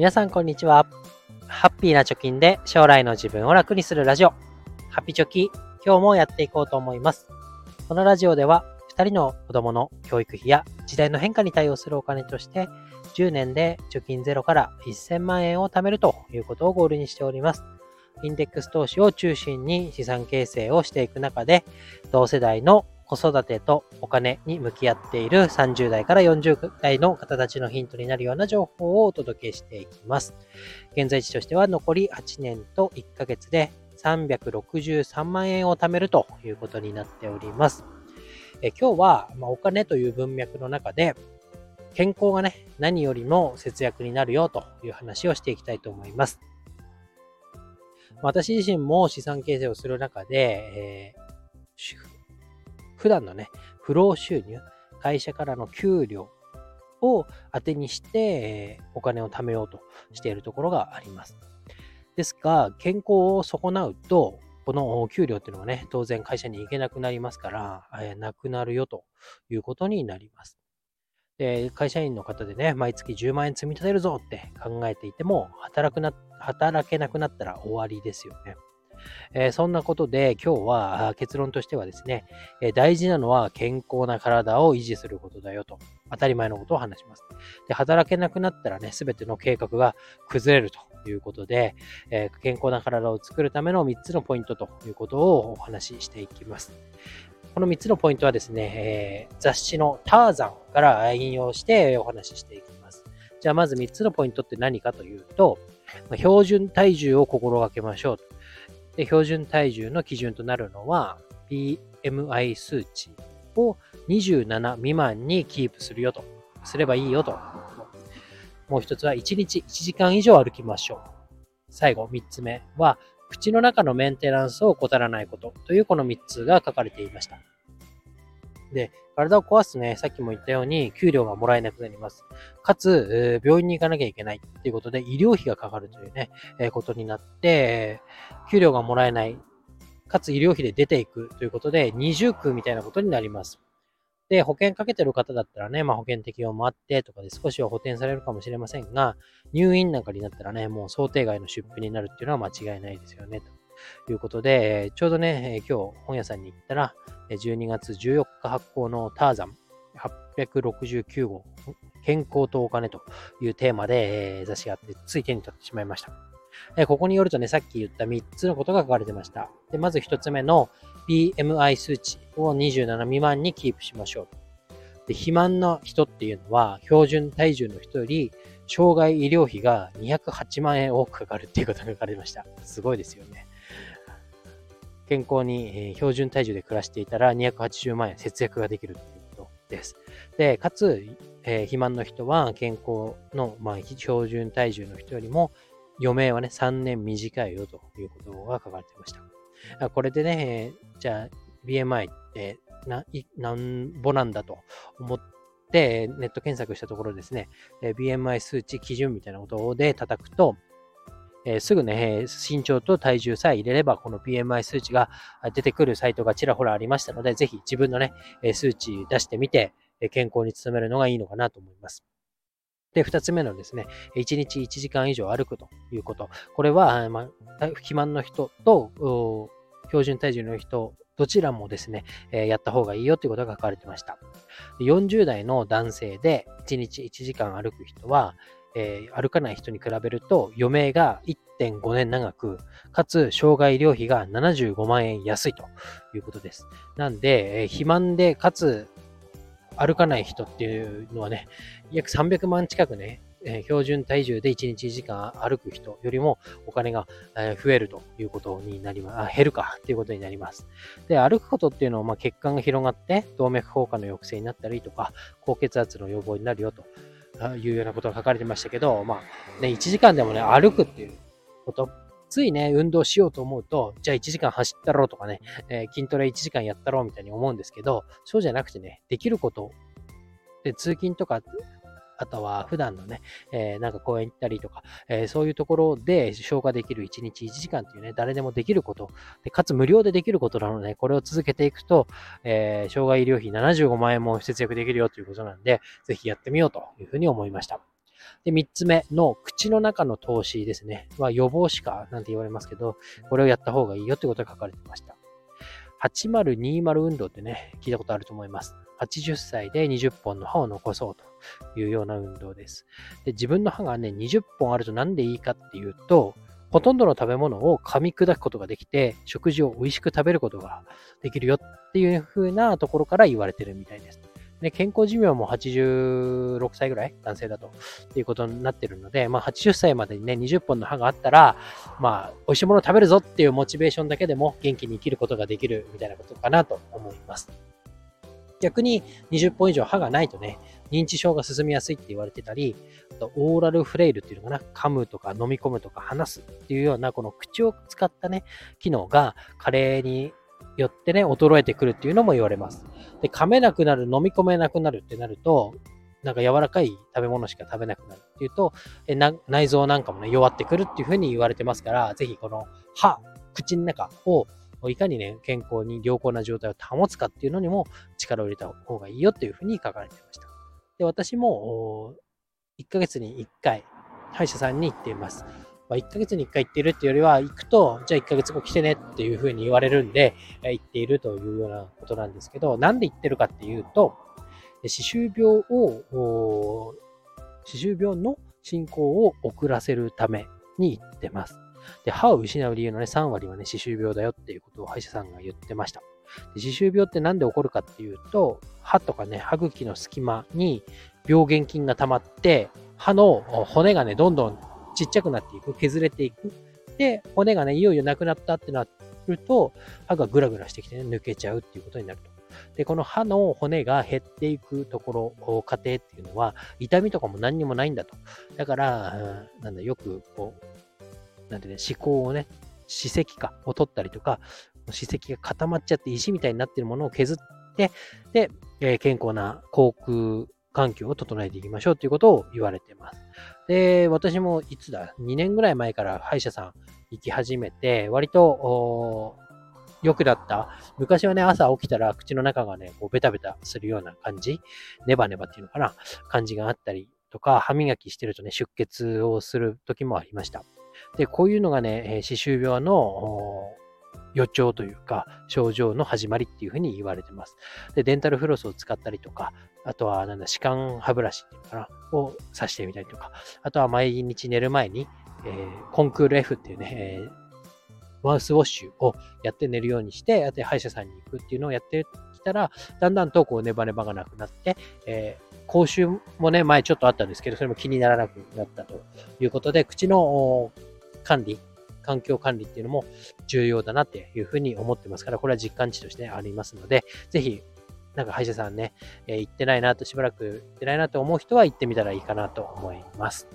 皆さんこんにちは。ハッピーな貯金で将来の自分を楽にするラジオ、ハッピチョキ、今日もやっていこうと思います。このラジオでは、2人の子供の教育費や時代の変化に対応するお金として、10年で貯金ゼロから1000万円を貯めるということをゴールにしております。インデックス投資を中心に資産形成をしていく中で、同世代の子育てとお金に向き合っている30代から40代の方たちのヒントになるような情報をお届けしていきます。現在地としては残り8年と1ヶ月で363万円を貯めるということになっております。え今日は、まお金という文脈の中で健康がね、何よりも節約になるよという話をしていきたいと思います。私自身も資産形成をする中で、えー普段のね、不労収入、会社からの給料を当てにして、お金を貯めようとしているところがあります。ですが、健康を損なうと、この給料っていうのはね、当然会社に行けなくなりますから、えー、なくなるよということになります。で、会社員の方でね、毎月10万円積み立てるぞって考えていても、働くな、働けなくなったら終わりですよね。えー、そんなことで今日は結論としてはですね、え、大事なのは健康な体を維持することだよと、当たり前のことを話します。で、働けなくなったらね、すべての計画が崩れるということで、えー、健康な体を作るための3つのポイントということをお話ししていきます。この3つのポイントはですね、えー、雑誌のターザンから引用してお話ししていきます。じゃあまず3つのポイントって何かというと、標準体重を心がけましょう。で、標準体重の基準となるのは、BMI 数値を27未満にキープするよと、すればいいよと。もう一つは、1日1時間以上歩きましょう。最後、3つ目は、口の中のメンテナンスを怠らないことというこの3つが書かれていました。で、体を壊すとね、さっきも言ったように、給料がもらえなくなります。かつ、病院に行かなきゃいけないっていうことで、医療費がかかるというね、えことになって、給料がもらえない、かつ医療費で出ていくということで、二重苦みたいなことになります。で、保険かけてる方だったらね、まあ保険適用もあってとかで少しは補填されるかもしれませんが、入院なんかになったらね、もう想定外の出費になるっていうのは間違いないですよね、ということで、ちょうどね、今日本屋さんに行ったら、12月14日発行のターザン869号、健康とお金というテーマで、えー、雑誌があって、つい手に取ってしまいました。え、ここによるとね、さっき言った3つのことが書かれてました。でまず1つ目の BMI 数値を27未満にキープしましょう。で肥満の人っていうのは、標準体重の人より、障害医療費が208万円多くかかるっていうことが書かれました。すごいですよね。健康に、え標準体重で暮らしていたら280万円節約ができるということです。で、かつ、えー、肥満の人は健康の、まあ、標準体重の人よりも余命はね、3年短いよということが書かれていました。これでね、じゃあ BMI ってな、なんぼなんだと思って、ネット検索したところですね、BMI 数値基準みたいなことで叩くと、えー、すぐね、身長と体重さえ入れれば、この BMI 数値が出てくるサイトがちらほらありましたので、ぜひ自分のね、数値出してみて、健康に努めるのがいいのかなと思います。で、二つ目のですね、1日1時間以上歩くということ。これは、まあ、肥満の人と標準体重の人、どちらもですね、えやった方がいいよということが書かれてました。40代の男性で1日1時間歩く人は、えー、歩かない人に比べると余命が1.5年長く、かつ障害医療費が75万円安いということです。なんで、えー、肥満でかつ歩かない人っていうのはね、約300万近くね、え、標準体重で1日1時間歩く人よりもお金が、え増えるということになります。減るかということになります。で、歩くことっていうのは、ま、血管が広がって動脈硬化の抑制になったりとか、高血圧の予防になるよというようなことが書かれてましたけど、まあ、ね、1時間でもね、歩くっていうこと、ついね、運動しようと思うと、じゃあ1時間走ったろうとかね、えー、筋トレ1時間やったろうみたいに思うんですけど、そうじゃなくてね、できること。で、通勤とかあとは普段のね、えー、なんか公園行ったりとか、えー、そういうところで消化できる1日1時間っていうね、誰でもできること、でかつ無料でできることなので、これを続けていくと、えー、障害医療費75万円も節約できるよということなんで、ぜひやってみようというふうに思いました。で、3つ目の口の中の投資ですね。は予防歯科なんて言われますけど、これをやった方がいいよってことが書かれてました。8020運動ってね、聞いたことあると思います。80歳で20本の歯を残そうというような運動です。で自分の歯がね、20本あると何でいいかっていうと、ほとんどの食べ物を噛み砕くことができて、食事を美味しく食べることができるよっていう風なところから言われてるみたいです。で、健康寿命も86歳ぐらい男性だと。っていうことになってるので、まあ80歳までにね、20本の歯があったら、まあ、美味しいものを食べるぞっていうモチベーションだけでも元気に生きることができるみたいなことかなと思います。逆に20本以上歯がないとね、認知症が進みやすいって言われてたり、あとオーラルフレイルっていうのかな、噛むとか飲み込むとか話すっていうような、この口を使ったね、機能が加齢によってね、衰えてくるっていうのも言われます。で、噛めなくなる、飲み込めなくなるってなると、なんか柔らかい食べ物しか食べなくなるっていうと、え内臓なんかもね、弱ってくるっていうふうに言われてますから、ぜひこの歯、口の中をいかにね、健康に良好な状態を保つかっていうのにも力を入れた方がいいよっていうふうに書かれてました。で、私も1ヶ月に1回歯医者さんに行っています。まあ、1ヶ月に1回行っているっていうよりは、行くと、じゃあ1ヶ月後来てねっていうふうに言われるんで、行っているというようなことなんですけど、なんで行ってるかっていうと、歯周病を、歯周病の進行を遅らせるために行ってます。で、歯を失う理由のね、3割はね、歯周病だよっていうことを歯医者さんが言ってました。歯周病って何で起こるかっていうと、歯とかね、歯茎の隙間に病原菌が溜まって、歯の骨がね、どんどんちっちゃくなっていく、削れていく。で、骨がね、いよいよなくなったってなると、歯がグラグラしてきてね、抜けちゃうっていうことになると。で、この歯の骨が減っていくところ、過程っていうのは、痛みとかも何にもないんだと。だから、なんだ、よく、こう、なんてね、思考をね、歯石かを取ったりとか、歯石が固まっちゃって石みたいになってるものを削って、で、えー、健康な口腔環境を整えていきましょうということを言われてます。で、私もいつだ、2年ぐらい前から歯医者さん行き始めて、割と、良くなった。昔はね、朝起きたら口の中がね、こうベタベタするような感じ、ネバネバっていうのかな、感じがあったりとか、歯磨きしてるとね、出血をする時もありました。で、こういうのがね、歯周病の予兆というか、症状の始まりっていうふうに言われてます。で、デンタルフロスを使ったりとか、あとは、なんだ、歯間歯ブラシっていうのかな、を刺してみたりとか、あとは毎日寝る前に、えー、コンクール F っていうね、えー、マウスウォッシュをやって寝るようにして、で、歯医者さんに行くっていうのをやってきたら、だんだんとこうネバネバがなくなって、えー、口臭もね、前ちょっとあったんですけど、それも気にならなくなったということで、口の管理、環境管理っていうのも重要だなっていうふうに思ってますから、これは実感値としてありますので、ぜひ、なんか歯医者さんね、え、行ってないなと、しばらく行ってないなと思う人は行ってみたらいいかなと思います。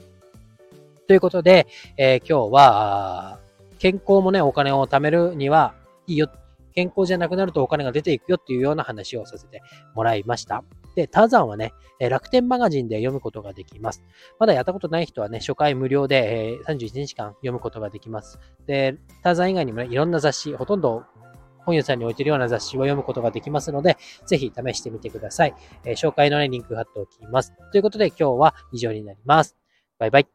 ということで、えー、今日は、健康もね、お金を貯めるにはいいよ。健康じゃなくなるとお金が出ていくよっていうような話をさせてもらいました。で、ターザンはね、楽天マガジンで読むことができます。まだやったことない人はね、初回無料で31日間読むことができます。で、ターザン以外にもね、いろんな雑誌、ほとんど本屋さんに置いてるような雑誌を読むことができますので、ぜひ試してみてください。え、紹介のね、リンク貼っておきます。ということで今日は以上になります。バイバイ。